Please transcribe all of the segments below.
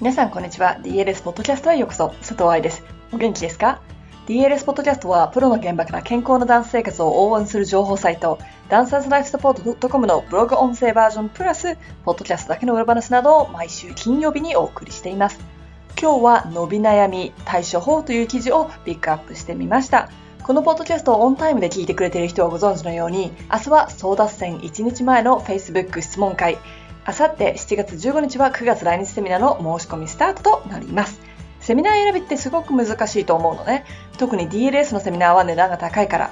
皆さんこんにちは。DLS ポッドキャストへようこそ。佐藤愛です。お元気ですか？DLS ポッドキャストはプロの現場から健康なダンス生活を応援する情報サイト、ダンサーズライフサポート .com のブログ音声バージョンプラス、ポッドキャストだけの裏話などを毎週金曜日にお送りしています。今日は伸び悩み対処法という記事をピックアップしてみました。このポッドキャストをオンタイムで聞いてくれている人はご存知のように、明日は争奪戦1日前の Facebook 質問会、あさって7月15日は9月来日セミナーの申し込みスタートとなります。セミナー選びってすごく難しいと思うのね。特に DLS のセミナーは値段が高いから。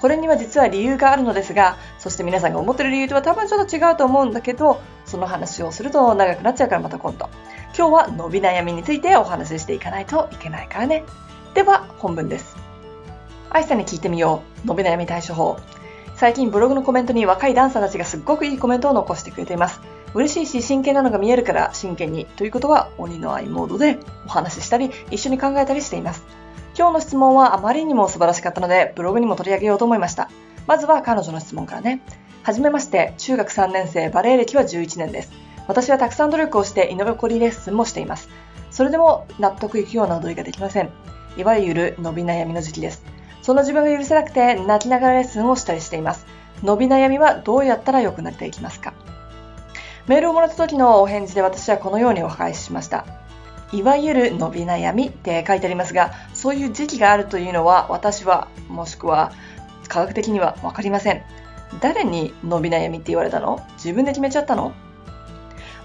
これには実は理由があるのですが、そして皆さんが思ってる理由とは多分ちょっと違うと思うんだけど、その話をすると長くなっちゃうからまた今度。今日は伸び悩みについてお話ししていかないといけないからね。では本文です。愛さんに聞いてみよう。伸び悩み対処法。最近ブログのコメントに若いダンサーたちがすっごくいいコメントを残してくれています。嬉しいし真剣なのが見えるから真剣にということは鬼の愛モードでお話ししたり一緒に考えたりしています。今日の質問はあまりにも素晴らしかったのでブログにも取り上げようと思いました。まずは彼女の質問からね。はじめまして、中学3年生、バレエ歴は11年です。私はたくさん努力をして居残りレッスンもしています。それでも納得いくような踊りができません。いわゆる伸び悩みの時期です。その自分が許せなくて泣きながらレッスンをしたりしています。伸び悩みはどうやったら良くなっていきますか？メールをもらった時のお返事で私はこのようにお返ししました。いわゆる伸び悩みって書いてありますが、そういう時期があるというのは私は、もしくは科学的にはわかりません。誰に伸び悩みって言われたの？自分で決めちゃったの？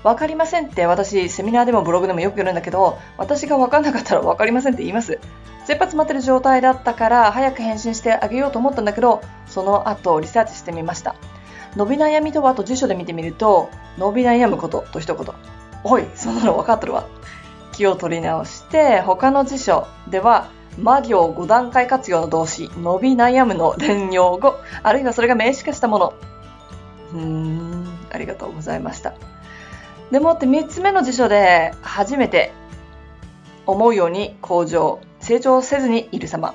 わかりませんって私、セミナーでもブログでもよく言うんだけど、私がわかんなかったらわかりませんって言います。切羽詰まってる状態だったから早く返信してあげようと思ったんだけど、その後リサーチしてみました。伸び悩みとはと辞書で見てみると、伸び悩むことと一言。おい、そんなの分かっとるわ。気を取り直して、他の辞書では、魔行5段階活用の動詞、伸び悩むの連用語、あるいはそれが名詞化したもの。うーん、ありがとうございました。でもって3つ目の辞書で、初めて、思うように向上、成長せずにいる様。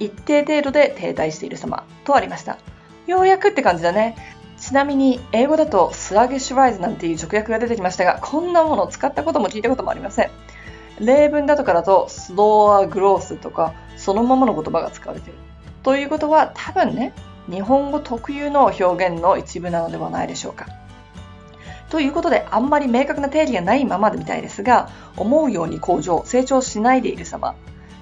一定程度で停滞している様とありました。ようやくって感じだね。ちなみに、英語だとスラゲッシュライズなんていう直訳が出てきましたが、こんなものを使ったことも聞いたこともありません。例文だとかだと、スローアグロースとか、そのままの言葉が使われている。ということは、多分ね、日本語特有の表現の一部なのではないでしょうか。ということで、あんまり明確な定義がないままでみたいですが、思うように向上、成長しないでいる様、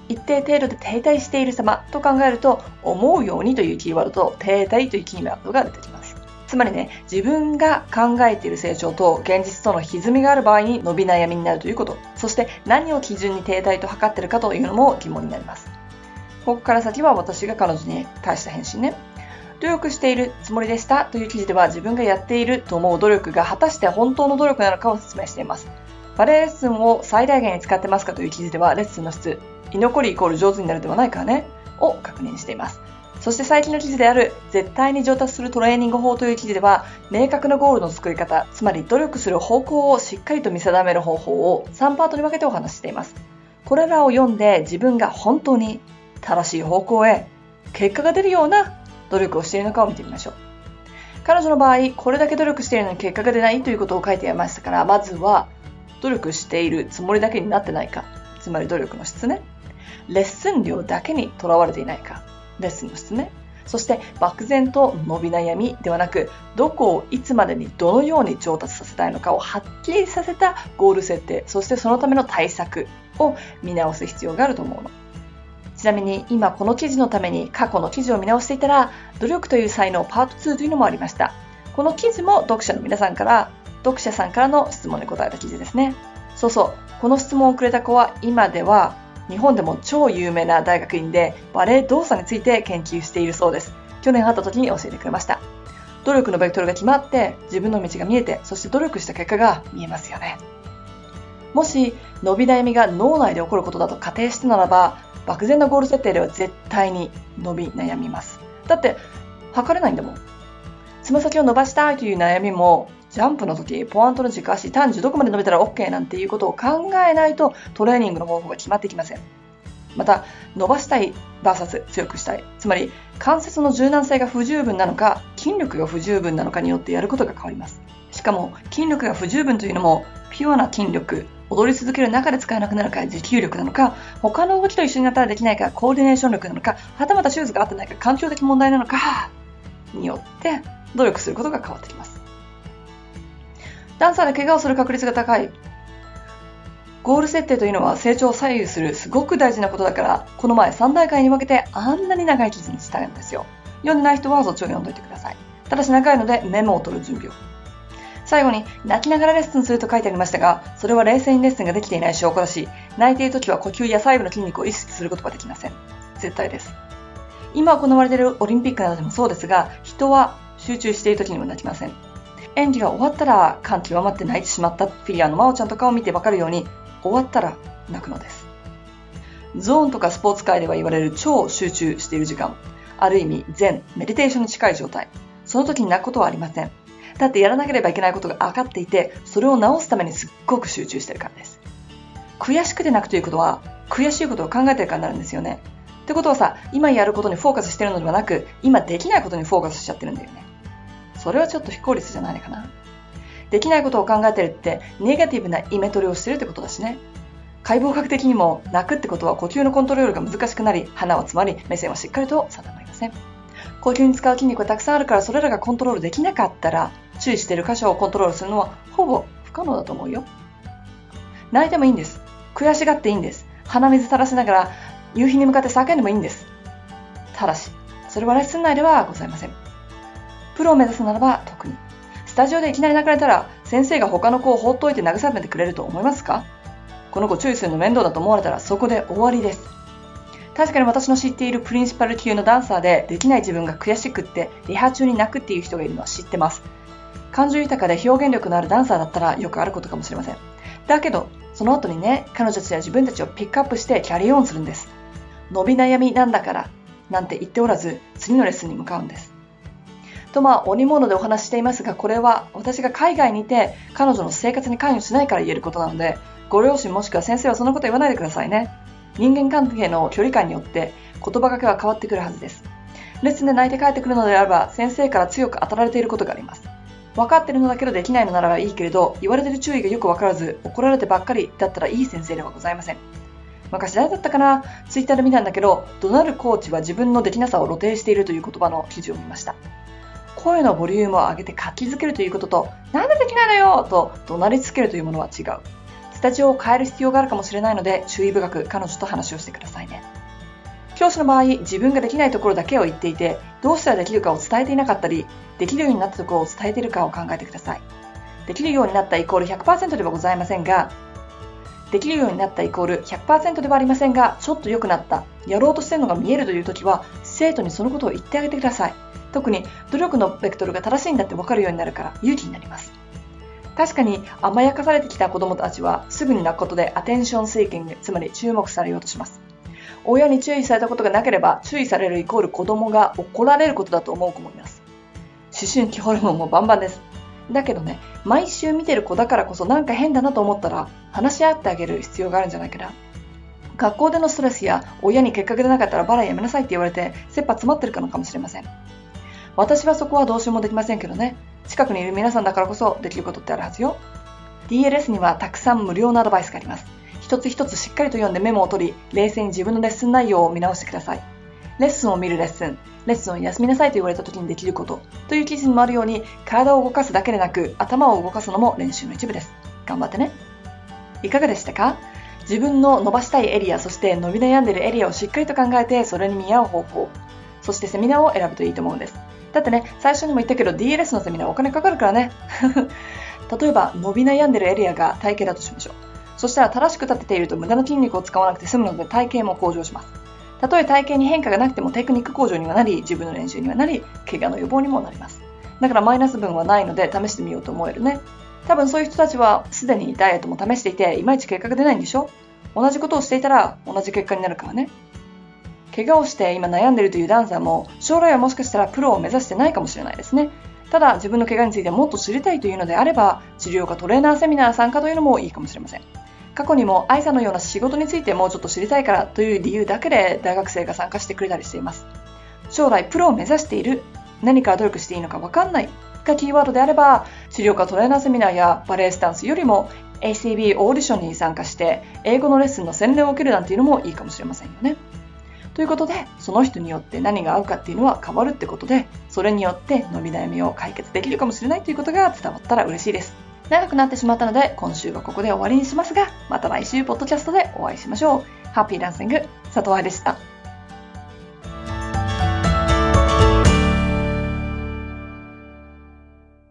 一定程度で停滞している様と考えると、思うようにというキーワードと停滞というキーワードが出てきます。つまりね、自分が考えている成長と現実との歪みがある場合に伸び悩みになるということ。そして何を基準に停滞と測ってるかというのも疑問になります。ここから先は私が彼女に対した返信ね。努力しているつもりでしたという記事では自分がやっていると思う努力が果たして本当の努力なのかを説明しています。バレエレッスンを最大限に使ってますかという記事ではレッスンの質、居残りイコール上手になるではないかね、を確認しています。そして最近の記事である、絶対に上達するトレーニング法という記事では、明確なゴールの作り方、つまり努力する方向をしっかりと見定める方法を3パートに分けてお話ししています。これらを読んで自分が本当に正しい方向へ結果が出るような努力をしているのかを見てみましょう。彼女の場合、これだけ努力しているのに結果が出ないということを書いていましたから、まずは努力しているつもりだけになってないか、つまり努力の質ね。レッスン量だけにとらわれていないか、レッスンの質ね。そして漠然と伸び悩みではなく、どこをいつまでにどのように上達させたいのかをはっきりさせたゴール設定、そしてそのための対策を見直す必要があると思うの。ちなみに今この記事のために過去の記事を見直していたら、努力という才能パート2というのもありました。この記事も読者の皆さんから、読者さんからの質問に答えた記事ですね。そうそう、この質問をくれた子は今では日本でも超有名な大学院でバレエ動作について研究しているそうです。去年会った時に教えてくれました。努力のベクトルが決まって自分の道が見えてそして努力した結果が見えますよね。もし伸び悩みが脳内で起こることだと仮定してならば漠然なゴール設定では絶対に伸び悩みます。だって測れないんだもん。つま先を伸ばしたいという悩みもジャンプの時、ポワントの軸足、単純どこまで伸びたら OK なんていうことを考えないとトレーニングの方法が決まってきません。また、伸ばしたい VS 強くしたい。つまり、関節の柔軟性が不十分なのか、筋力が不十分なのかによってやることが変わります。しかも、筋力が不十分というのも、ピュアな筋力、踊り続ける中で使えなくなるか持久力なのか、他の動きと一緒になったらできないかコーディネーション力なのか、はたまたシューズが合ってないか環境的問題なのか、によって努力することが変わってきます。ダンサーで怪我をする確率が高い。ゴール設定というのは成長を左右するすごく大事なことだから、この前3大会に分けてあんなに長い記事にしたんですよ。読んでない人はそっちを読んどいてください。ただし長いのでメモを取る準備を。最後に、泣きながらレッスンすると書いてありましたが、それは冷静にレッスンができていない証拠だし、泣いている時は呼吸や細部の筋肉を意識することができません。絶対です。今行われているオリンピックなどでもそうですが、人は集中している時にも泣きません。演技が終わったら感極まって泣いてしまったフィギュアの真央ちゃんとかを見てわかるように、終わったら泣くのです。ゾーンとかスポーツ界では言われる超集中している時間。ある意味、全、メディテーションに近い状態。その時に泣くことはありません。だってやらなければいけないことが分かっていて、それを直すためにすっごく集中してるからです。悔しくて泣くということは、悔しいことを考えてるからになるんですよね。ってことはさ、今やることにフォーカスしてるのではなく、今できないことにフォーカスしちゃってるんだよね。それはちょっと非効率じゃないかな。できないことを考えてるって、ネガティブなイメトレをしてるってことだしね。解剖学的にも泣くってことは呼吸のコントロールが難しくなり、鼻は詰まり、目線はしっかりと定まりません。呼吸に使う筋肉がたくさんあるからそれらがコントロールできなかったら、注意している箇所をコントロールするのはほぼ不可能だと思うよ。泣いてもいいんです。悔しがっていいんです。鼻水垂らしながら夕日に向かって叫んでもいいんです。ただし、それはレッスン内ではございません。プロを目指すならば特に。スタジオでいきなり泣かれたら、先生が他の子を放っといて慰めてくれると思いますか？この子注意するの面倒だと思われたらそこで終わりです。確かに私の知っているプリンシパル級のダンサーでできない自分が悔しくってリハ中に泣くっていう人がいるのは知ってます。感情豊かで表現力のあるダンサーだったらよくあることかもしれません。だけど、その後にね、彼女たちは自分たちをピックアップしてキャリーオンするんです。伸び悩みなんだから、なんて言っておらず、次のレッスンに向かうんです。とまあ、鬼物でお話ししていますが、これは私が海外にいて彼女の生活に関与しないから言えることなので、ご両親もしくは先生はそんなこと言わないでくださいね。人間関係の距離感によって言葉がけは変わってくるはずです。レッスンで泣いて帰ってくるのであれば、先生から強く当たられていることがあります。分かってるのだけどできないのならばいいけれど、言われてる注意がよくわからず、怒られてばっかりだったらいい先生ではございません。昔誰だったかな？ツイッターで見たんだけど、怒鳴るコーチは自分のできなさを露呈しているという言葉の記事を見ました。声のボリュームを上げて活気づけるということと、なんでできないのよと怒鳴りつけるというものは違う。スタジオを変える必要があるかもしれないので、注意深く彼女と話をしてくださいね。教師の場合、自分ができないところだけを言っていて、どうしたらできるかを伝えていなかったり、できるようになったところを伝えているかを考えてください。できるようになったイコール100%ではございませんが、できるようになったイコール100%ではありませんが、ちょっと良くなった、やろうとしてるのが見えるという時は、生徒にそのことを言ってあげてください。特に努力のベクトルが正しいんだって分かるようになるから勇気になります。確かに甘やかされてきた子供たちはすぐに泣くことでアテンションセーキング、つまり注目されようとします。親に注意されたことがなければ注意されるイコール子供が怒られることだと思う子もいます。思春期ホルモンもバンバンです。だけどね、毎週見てる子だからこそなんか変だなと思ったら話し合ってあげる必要があるんじゃないかな。学校でのストレスや親に結果が出なかったらバラやめなさいって言われて切羽詰まってるからかもしれません。私はそこはどうしようもできませんけどね。近くにいる皆さんだからこそできることってあるはずよ。DLS にはたくさん無料のアドバイスがあります。一つ一つしっかりと読んでメモを取り、冷静に自分のレッスン内容を見直してください。レッスンを見るレッスン、レッスンを休みなさいと言われた時にできることという記事にもあるように、体を動かすだけでなく、頭を動かすのも練習の一部です。頑張ってね。いかがでしたか？自分の伸ばしたいエリア、そして伸び悩んでいるエリアをしっかりと考えて、それに見合う方法、そしてセミナーを選ぶといいと思うんです。だってね、最初にも言ったけど DLS のセミナーお金かかるからね。例えば、伸び悩んでるエリアが体型だとしましょう。そしたら正しく立てていると無駄な筋肉を使わなくて済むので体型も向上します。たとえ体型に変化がなくてもテクニック向上にはなり、自分の練習にはなり、怪我の予防にもなります。だからマイナス分はないので試してみようと思えるね。多分そういう人たちはすでにダイエットも試していて、いまいち結果が出ないんでしょ？同じことをしていたら同じ結果になるからね。怪我をして今悩んでいるというダンサーも将来はもしかしたらプロを目指してないかもしれないですね。ただ自分の怪我についてもっと知りたいというのであれば治療科トレーナーセミナー参加というのもいいかもしれません。過去にも愛さんのような仕事についてもうちょっと知りたいからという理由だけで大学生が参加してくれたりしています。将来プロを目指している、何か努力していいのかわかんないがキーワードであれば、治療科トレーナーセミナーやバレエスタンスよりも ACB オーディションに参加して英語のレッスンの洗礼を受けるなんていうのもいいかもしれませんよね。ということで、その人によって何が合うかっていうのは変わるってことで、それによって伸び悩みを解決できるかもしれないということが伝わったら嬉しいです。長くなってしまったので、今週はここで終わりにしますが、また来週、ポッドキャストでお会いしましょう。ハッピーダンシング、佐藤愛でした。